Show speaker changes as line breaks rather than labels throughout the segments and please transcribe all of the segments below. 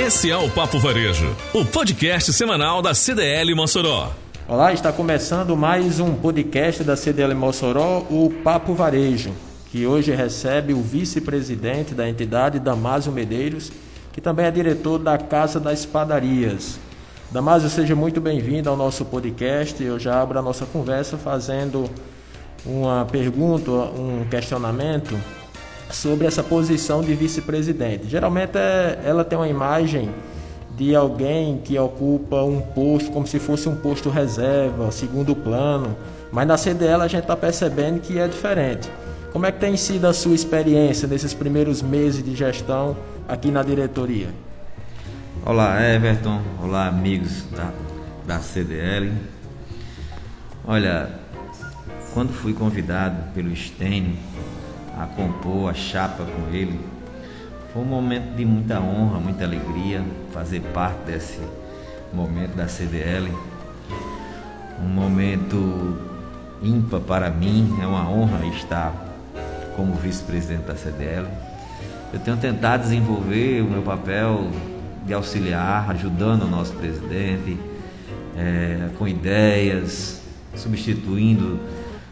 Esse é o Papo Varejo, o podcast semanal da CDL Mossoró.
Olá, está começando mais um podcast da CDL Mossoró, o Papo Varejo, que hoje recebe o vice-presidente da entidade, Damásio Medeiros, que também é diretor da Casa das Padarias. Damásio, seja muito bem-vindo ao nosso podcast. Eu já abro a nossa conversa fazendo uma pergunta, um questionamento sobre essa posição de vice-presidente. Geralmente é, ela tem uma imagem de alguém que ocupa um posto como se fosse um posto reserva, segundo plano, mas na CDL a gente está percebendo que é diferente. Como é que tem sido a sua experiência nesses primeiros meses de gestão aqui na diretoria?
Olá, Everton. Olá, amigos da, da CDL. Olha, quando fui convidado pelo Stênio a compor a chapa com ele. Foi um momento de muita honra, muita alegria fazer parte desse momento da CDL. Um momento ímpar para mim, é uma honra estar como vice-presidente da CDL. Eu tenho tentado desenvolver o meu papel de auxiliar, ajudando o nosso presidente é, com ideias, substituindo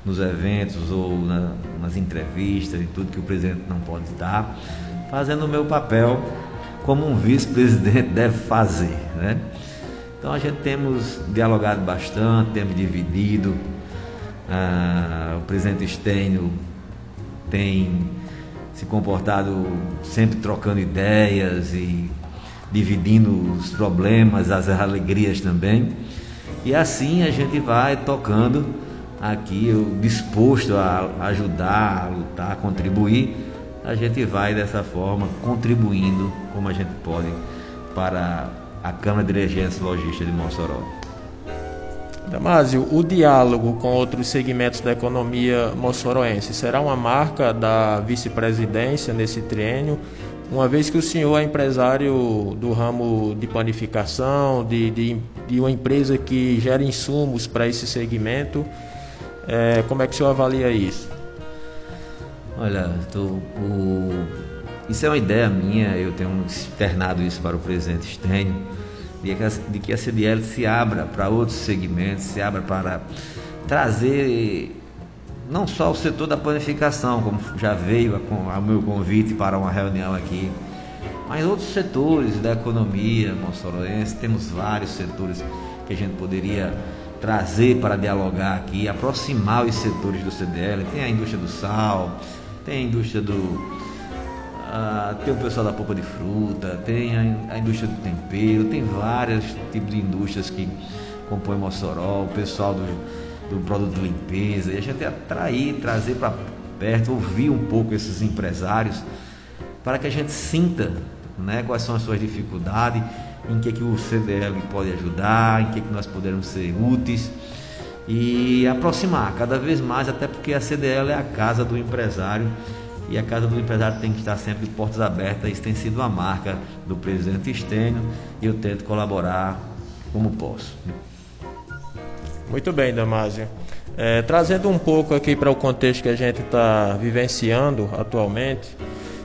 nos eventos ou na, nas entrevistas e tudo que o presidente não pode dar, fazendo o meu papel como um vice-presidente deve fazer, né? Então a gente temos dialogado bastante, temos dividido. Ah, o presidente Stênio tem se comportado sempre trocando ideias e dividindo os problemas, as alegrias também. E assim a gente vai tocando aqui eu disposto a ajudar, a lutar, a contribuir, a gente vai dessa forma contribuindo como a gente pode para a Câmara de Dirigência Logística de Mossoró.
Damásio, o diálogo com outros segmentos da economia moçoroense será uma marca da vice-presidência nesse triênio, uma vez que o senhor é empresário do ramo de planificação, de, de, de uma empresa que gera insumos para esse segmento é, como é que o senhor avalia isso?
Olha, tô, o... isso é uma ideia minha, eu tenho externado isso para o presidente Stênio, de que, a, de que a CDL se abra para outros segmentos, se abra para trazer não só o setor da planificação, como já veio ao meu convite para uma reunião aqui, mas outros setores da economia moçoroense, temos vários setores que a gente poderia trazer para dialogar aqui, aproximar os setores do CDL. Tem a indústria do sal, tem a indústria do. Uh, tem o pessoal da polpa de fruta, tem a, a, indústria do tempero, tem vários tipos de indústrias que compõem Mossoró, o pessoal do, do produto de limpeza, e a gente atrair, trazer para perto, ouvir um pouco esses empresários, para que a gente sinta né, quais são as suas dificuldades em que, que o CDL pode ajudar, em que, que nós podemos ser úteis e aproximar cada vez mais, até porque a CDL é a casa do empresário e a casa do empresário tem que estar sempre de portas abertas. Isso tem sido a marca do presidente Estênio e eu tento colaborar como posso.
Muito bem, Damásio. É, trazendo um pouco aqui para o contexto que a gente está vivenciando atualmente,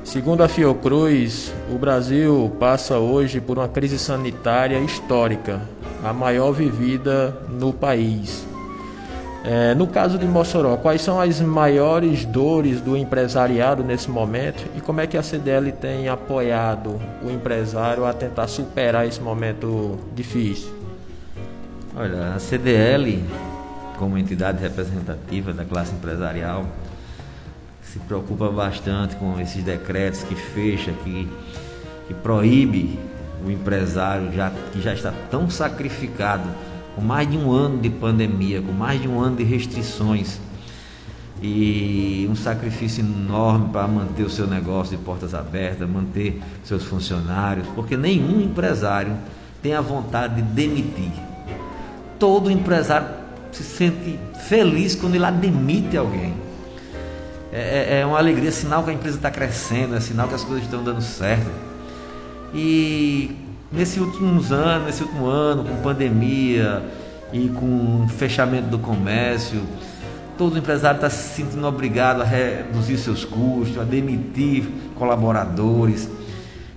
Segundo a Fiocruz, o Brasil passa hoje por uma crise sanitária histórica, a maior vivida no país. É, no caso de Mossoró, quais são as maiores dores do empresariado nesse momento e como é que a CDL tem apoiado o empresário a tentar superar esse momento difícil?
Olha, a CDL, como entidade representativa da classe empresarial, se preocupa bastante com esses decretos que fecha, que, que proíbe o empresário já, que já está tão sacrificado, com mais de um ano de pandemia, com mais de um ano de restrições e um sacrifício enorme para manter o seu negócio de portas abertas, manter seus funcionários, porque nenhum empresário tem a vontade de demitir. Todo empresário se sente feliz quando ele demite alguém. É, é, é uma alegria, sinal que a empresa está crescendo, é sinal que as coisas estão dando certo. E nesses últimos anos, nesse último ano, com pandemia e com fechamento do comércio, todo empresário está se sentindo obrigado a reduzir seus custos, a demitir colaboradores.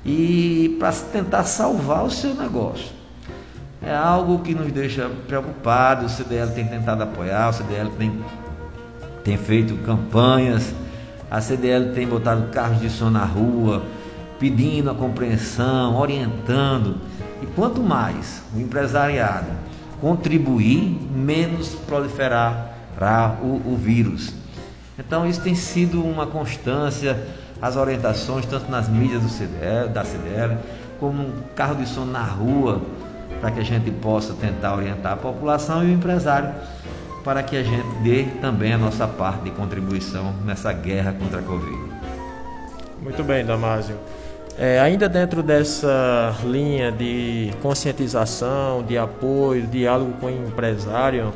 e para tentar salvar o seu negócio. É algo que nos deixa preocupados. O CDL tem tentado apoiar, o CDL tem, tem feito campanhas, a CDL tem botado carros de som na rua, pedindo a compreensão, orientando. E quanto mais o empresariado contribuir, menos proliferará o, o vírus. Então isso tem sido uma constância, as orientações, tanto nas mídias do CDL, da CDL, como um carro de som na rua, para que a gente possa tentar orientar a população e o empresário, para que a gente dê também a nossa parte de contribuição nessa guerra contra a Covid.
Muito bem, Damásio. É, ainda dentro dessa linha de conscientização, de apoio, diálogo com o empresário,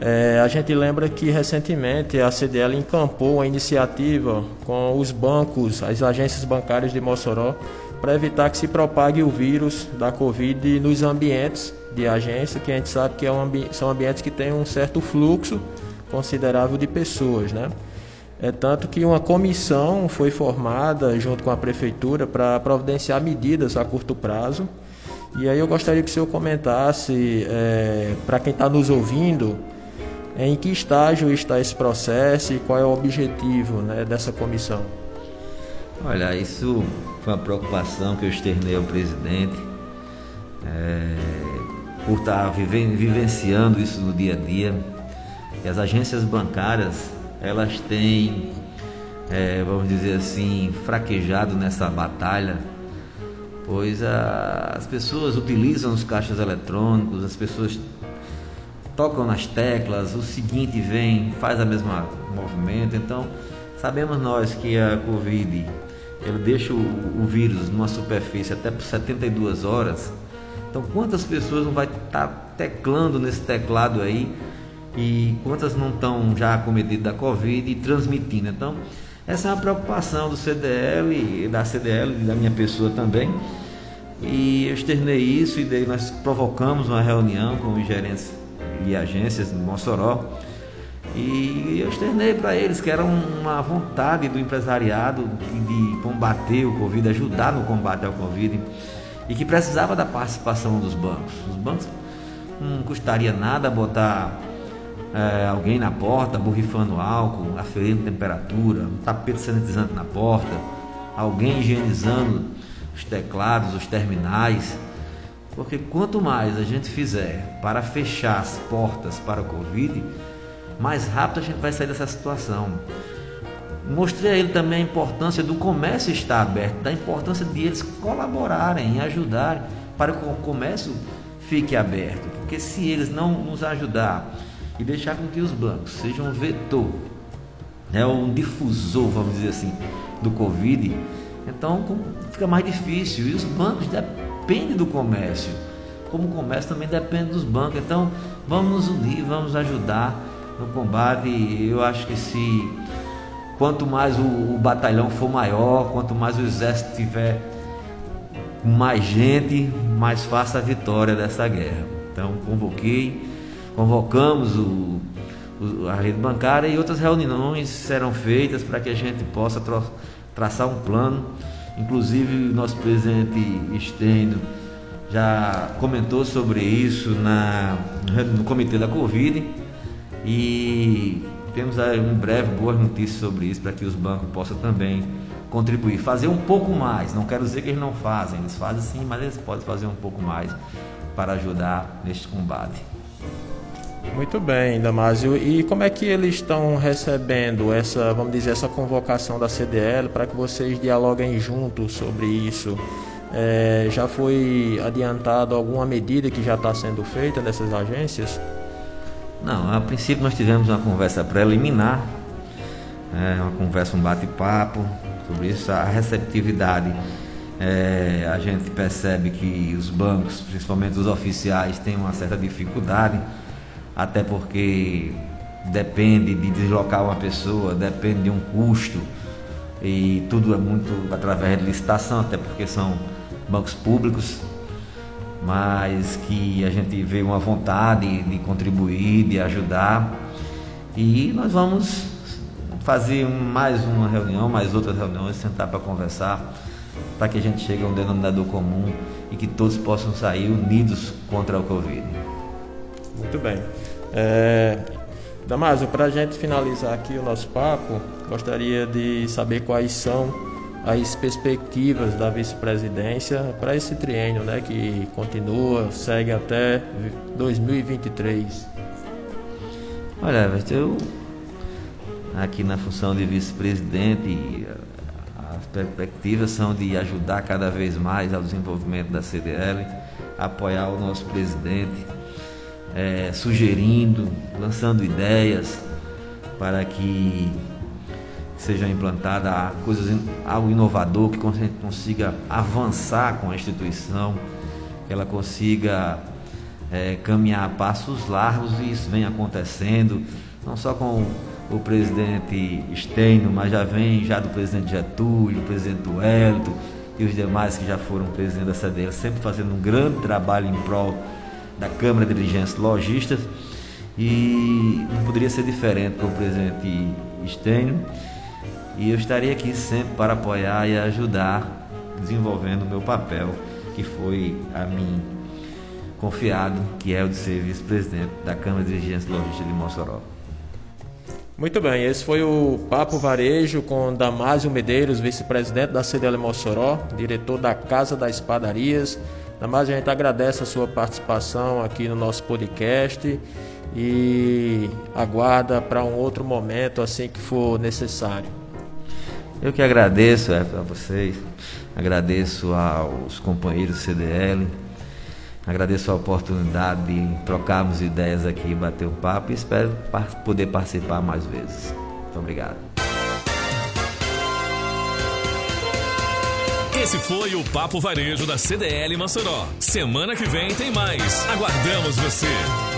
é, a gente lembra que recentemente a CDL encampou uma iniciativa com os bancos, as agências bancárias de Mossoró, para evitar que se propague o vírus da Covid nos ambientes de agência, que a gente sabe que é um ambi são ambientes que têm um certo fluxo considerável de pessoas, né? É tanto que uma comissão foi formada junto com a prefeitura para providenciar medidas a curto prazo. E aí eu gostaria que o senhor comentasse é, para quem está nos ouvindo em que estágio está esse processo e qual é o objetivo né, dessa comissão.
Olha, isso foi uma preocupação que eu externei ao presidente é, por estar vivenciando isso no dia a dia. E as agências bancárias elas têm, é, vamos dizer assim, fraquejado nessa batalha, pois a, as pessoas utilizam os caixas eletrônicos, as pessoas tocam nas teclas, o seguinte vem, faz a mesma movimento, então sabemos nós que a Covid ele deixa o, o vírus numa superfície até por 72 horas. Então quantas pessoas não vai estar tá teclando nesse teclado aí e quantas não estão já acometidas da Covid e transmitindo. Então, essa é uma preocupação do CDL e da CDL e da minha pessoa também. E eu externei isso e daí nós provocamos uma reunião com os gerentes e agências de Mossoró. E eu externei para eles que era uma vontade do empresariado de combater o Covid, ajudar no combate ao Covid e que precisava da participação dos bancos. Os bancos não custaria nada botar é, alguém na porta borrifando álcool, aferindo temperatura, um tapete sanitizante na porta, alguém higienizando os teclados, os terminais. Porque quanto mais a gente fizer para fechar as portas para o Covid, mais rápido a gente vai sair dessa situação. Mostrei a ele também a importância do comércio estar aberto, da importância de eles colaborarem ajudarem para que o comércio fique aberto. Porque se eles não nos ajudar e deixar com que os bancos sejam um vetor, né, um difusor, vamos dizer assim, do Covid, então fica mais difícil. E os bancos dependem do comércio, como o comércio também depende dos bancos. Então vamos nos unir, vamos ajudar no combate. Eu acho que se quanto mais o, o batalhão for maior, quanto mais o exército tiver mais gente, mais fácil a vitória dessa guerra. Então convoquei convocamos o, o, a rede bancária e outras reuniões serão feitas para que a gente possa tra traçar um plano. Inclusive, o nosso presidente Estênio já comentou sobre isso na, no comitê da Covid e temos em breve boas notícias sobre isso para que os bancos possam também contribuir, fazer um pouco mais. Não quero dizer que eles não fazem, eles fazem sim, mas eles podem fazer um pouco mais para ajudar neste combate.
Muito bem, Damásio. E como é que eles estão recebendo essa, vamos dizer, essa convocação da CDL para que vocês dialoguem juntos sobre isso? É, já foi adiantado alguma medida que já está sendo feita nessas agências?
Não, a princípio nós tivemos uma conversa preliminar, é, uma conversa, um bate-papo sobre isso, a receptividade. É, a gente percebe que os bancos, principalmente os oficiais, têm uma certa dificuldade até porque depende de deslocar uma pessoa, depende de um custo e tudo é muito através de licitação, até porque são bancos públicos, mas que a gente vê uma vontade de contribuir, de ajudar e nós vamos fazer mais uma reunião, mais outras reuniões, sentar para conversar para que a gente chegue a um denominador comum e que todos possam sair unidos contra o Covid.
Muito bem. É, Damaso, para a gente finalizar aqui o nosso papo, gostaria de saber quais são as perspectivas da vice-presidência para esse triênio, né, que continua, segue até 2023.
Olha, eu aqui na função de vice-presidente, as perspectivas são de ajudar cada vez mais ao desenvolvimento da CDL, apoiar o nosso presidente, é, sugerindo, lançando ideias para que sejam implantadas coisas, algo inovador, que consiga avançar com a instituição, que ela consiga é, caminhar a passos largos e isso vem acontecendo, não só com o presidente Stênio, mas já vem já do presidente Getúlio, o presidente Wellington e os demais que já foram presidente da CDL, sempre fazendo um grande trabalho em prol da Câmara de Dirigentes Logistas e não poderia ser diferente com o presidente Stênio e eu estaria aqui sempre para apoiar e ajudar desenvolvendo o meu papel que foi a mim confiado, que é o de ser vice-presidente da Câmara de Dirigentes Logistas de Mossoró.
Muito bem, esse foi o Papo Varejo com Damásio Medeiros, vice-presidente da CDL Mossoró, diretor da Casa das Padarias. Damásio, a gente agradece a sua participação aqui no nosso podcast e aguarda para um outro momento assim que for necessário.
Eu que agradeço é, a vocês, agradeço aos companheiros CDL, Agradeço a oportunidade de trocarmos ideias aqui, bater um papo e espero poder participar mais vezes. Muito obrigado.
Esse foi o Papo Varejo da CDL Mossoró. Semana que vem tem mais. Aguardamos você.